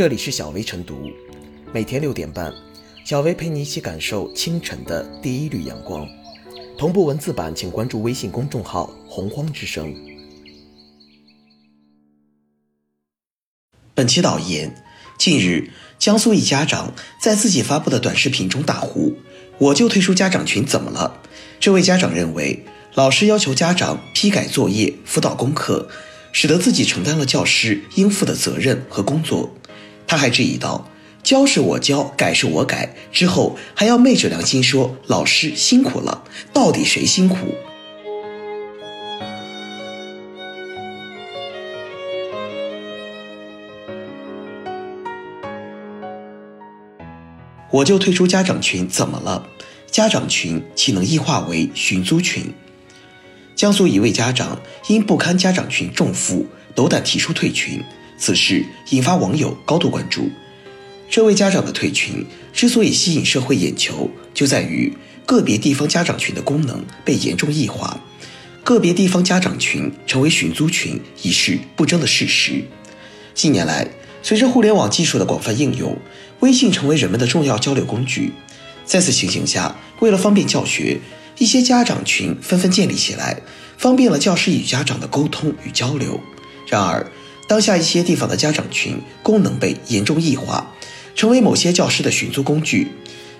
这里是小薇晨读，每天六点半，小薇陪你一起感受清晨的第一缕阳光。同步文字版，请关注微信公众号“洪荒之声”。本期导言：近日，江苏一家长在自己发布的短视频中大呼：“我就退出家长群，怎么了？”这位家长认为，老师要求家长批改作业、辅导功课，使得自己承担了教师应负的责任和工作。他还质疑道：“教是我教，改是我改，之后还要昧着良心说老师辛苦了，到底谁辛苦？”我就退出家长群，怎么了？家长群岂能异化为寻租群？江苏一位家长因不堪家长群重负，斗胆提出退群。此事引发网友高度关注。这位家长的退群之所以吸引社会眼球，就在于个别地方家长群的功能被严重异化，个别地方家长群成为寻租群已是不争的事实。近年来，随着互联网技术的广泛应用，微信成为人们的重要交流工具。在此情形下，为了方便教学，一些家长群纷纷建立起来，方便了教师与家长的沟通与交流。然而，当下一些地方的家长群功能被严重异化，成为某些教师的寻租工具。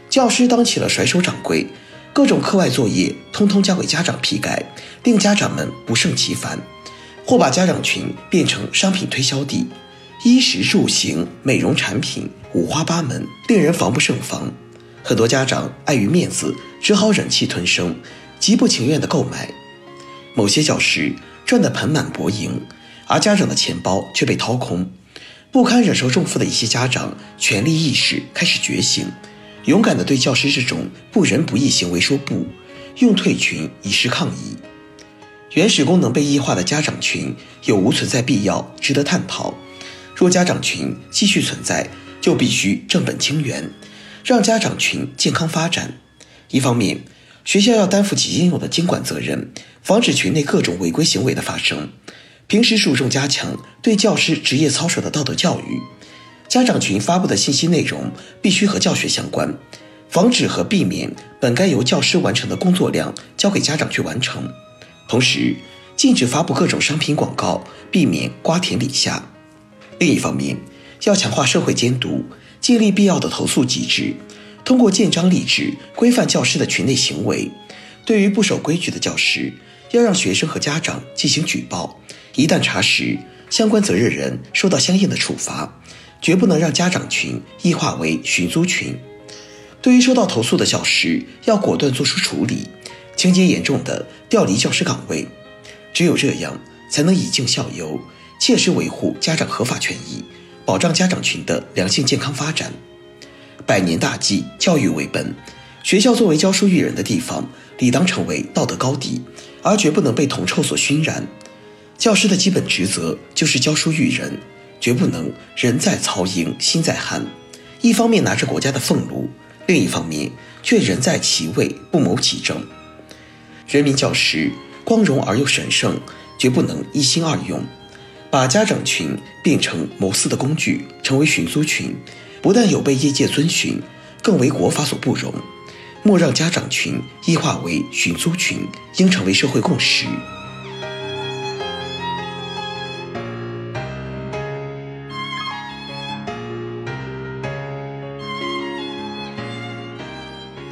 教师当起了甩手掌柜，各种课外作业通通交给家长批改，令家长们不胜其烦；或把家长群变成商品推销地，衣食住行、美容产品五花八门，令人防不胜防。很多家长碍于面子，只好忍气吞声，极不情愿地购买。某些教师赚得盆满钵盈。而家长的钱包却被掏空，不堪忍受重负的一些家长权力意识开始觉醒，勇敢地对教师这种不仁不义行为说不，用退群以示抗议。原始功能被异化的家长群有无存在必要，值得探讨。若家长群继续存在，就必须正本清源，让家长群健康发展。一方面，学校要担负起应有的监管责任，防止群内各种违规行为的发生。平时注重加强对教师职业操守的道德教育，家长群发布的信息内容必须和教学相关，防止和避免本该由教师完成的工作量交给家长去完成。同时，禁止发布各种商品广告，避免瓜田李下。另一方面，要强化社会监督，建立必要的投诉机制，通过建章立制规范教师的群内行为。对于不守规矩的教师，要让学生和家长进行举报。一旦查实，相关责任人受到相应的处罚，绝不能让家长群异化为寻租群。对于收到投诉的教师，要果断作出处理，情节严重的调离教师岗位。只有这样，才能以儆效尤，切实维护家长合法权益，保障家长群的良性健康发展。百年大计，教育为本，学校作为教书育人的地方，理当成为道德高地，而绝不能被铜臭所熏染。教师的基本职责就是教书育人，绝不能人在曹营心在汉。一方面拿着国家的俸禄，另一方面却人在其位不谋其政。人民教师光荣而又神圣，绝不能一心二用。把家长群变成谋私的工具，成为寻租群，不但有悖业界遵循，更为国法所不容。莫让家长群异化为寻租群，应成为社会共识。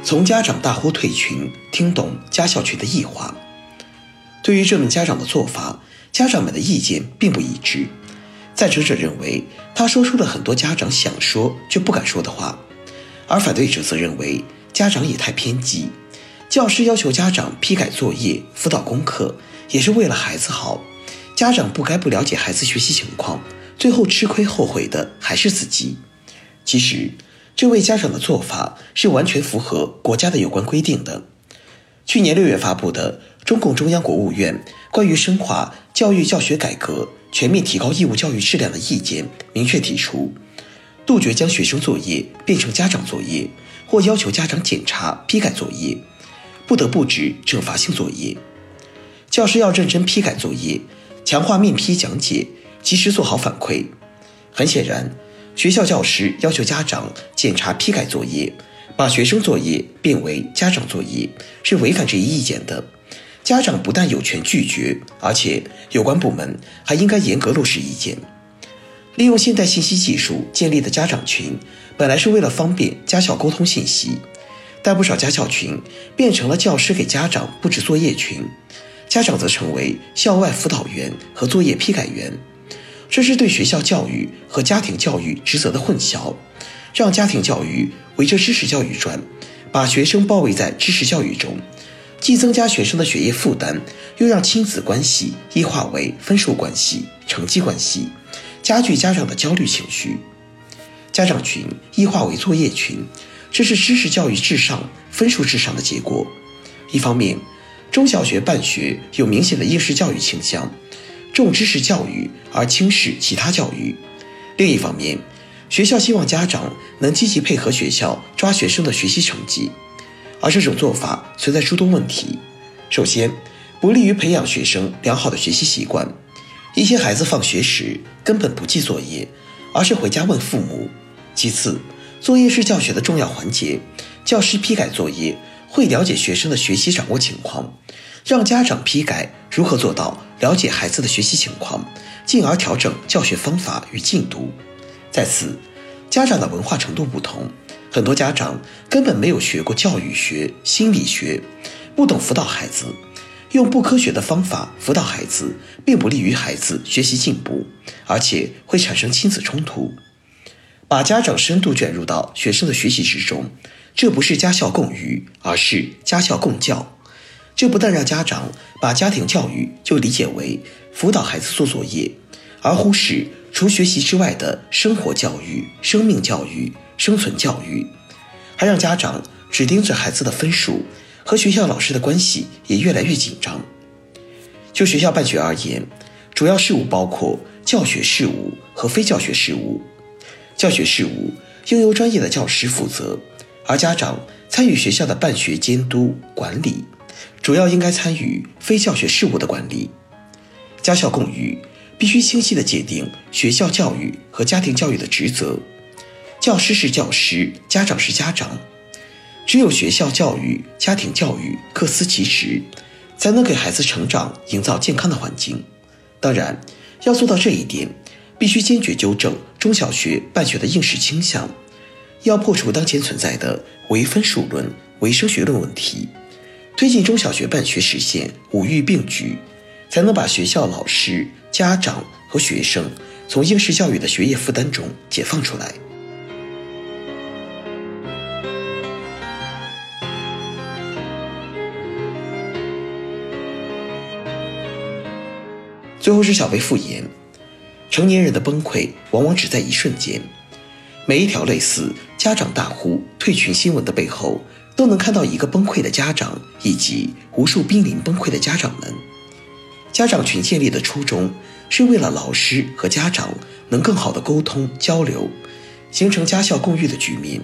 从家长大呼退群，听懂家校群的异化。对于这名家长的做法，家长们的意见并不一致。赞成者认为，他说出了很多家长想说却不敢说的话；而反对者则认为，家长也太偏激。教师要求家长批改作业、辅导功课，也是为了孩子好。家长不该不了解孩子学习情况，最后吃亏后悔的还是自己。其实。这位家长的做法是完全符合国家的有关规定的。去年六月发布的中共中央、国务院关于深化教育教学改革、全面提高义务教育质量的意见明确提出，杜绝将学生作业变成家长作业，或要求家长检查批改作业，不得布置惩罚性作业。教师要认真批改作业，强化面批讲解，及时做好反馈。很显然。学校教师要求家长检查批改作业，把学生作业变为家长作业，是违反这一意见的。家长不但有权拒绝，而且有关部门还应该严格落实意见。利用现代信息技术建立的家长群，本来是为了方便家校沟通信息，但不少家校群变成了教师给家长布置作业群，家长则成为校外辅导员和作业批改员。这是对学校教育和家庭教育职责的混淆，让家庭教育围着知识教育转，把学生包围在知识教育中。既增加学生的学业负担，又让亲子关系异化为分数关系、成绩关系，加剧家长的焦虑情绪。家长群异化为作业群，这是知识教育至上、分数至上的结果。一方面，中小学办学有明显的应试教育倾向，重知识教育而轻视其他教育；另一方面，学校希望家长能积极配合学校抓学生的学习成绩。而这种做法存在诸多问题。首先，不利于培养学生良好的学习习惯。一些孩子放学时根本不记作业，而是回家问父母。其次，作业是教学的重要环节，教师批改作业会了解学生的学习掌握情况，让家长批改如何做到了解孩子的学习情况，进而调整教学方法与进度。再次，家长的文化程度不同。很多家长根本没有学过教育学、心理学，不懂辅导孩子，用不科学的方法辅导孩子，并不利于孩子学习进步，而且会产生亲子冲突。把家长深度卷入到学生的学习之中，这不是家校共育，而是家校共教。这不但让家长把家庭教育就理解为辅导孩子做作业，而忽视除学习之外的生活教育、生命教育。生存教育，还让家长只盯着孩子的分数，和学校老师的关系也越来越紧张。就学校办学而言，主要事务包括教学事务和非教学事务。教学事务应由专业的教师负责，而家长参与学校的办学监督管理，主要应该参与非教学事务的管理。家校共育必须清晰地界定学校教育和家庭教育的职责。教师是教师，家长是家长，只有学校教育、家庭教育各司其职，才能给孩子成长营造健康的环境。当然，要做到这一点，必须坚决纠正中小学办学的应试倾向，要破除当前存在的唯分数论、唯升学论问题，推进中小学办学实现五育并举，才能把学校老师、家长和学生从应试教育的学业负担中解放出来。最后是小薇复言，成年人的崩溃往往只在一瞬间。每一条类似家长大呼退群新闻的背后，都能看到一个崩溃的家长，以及无数濒临崩溃的家长们。家长群建立的初衷，是为了老师和家长能更好的沟通交流，形成家校共育的局面。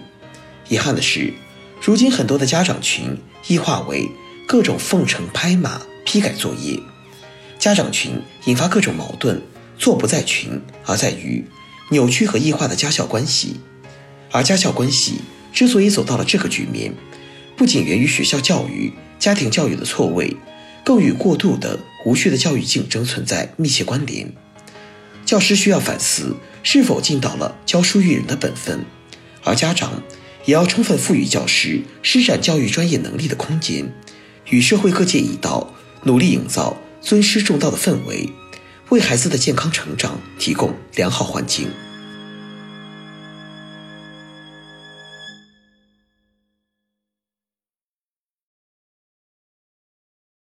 遗憾的是，如今很多的家长群异化为各种奉承拍马、批改作业。家长群引发各种矛盾，错不在群，而在于扭曲和异化的家校关系。而家校关系之所以走到了这个局面，不仅源于学校教育、家庭教育的错位，更与过度的、无序的教育竞争存在密切关联。教师需要反思是否尽到了教书育人的本分，而家长也要充分赋予教师施展教育专业能力的空间，与社会各界一道努力营造。尊师重道的氛围，为孩子的健康成长提供良好环境。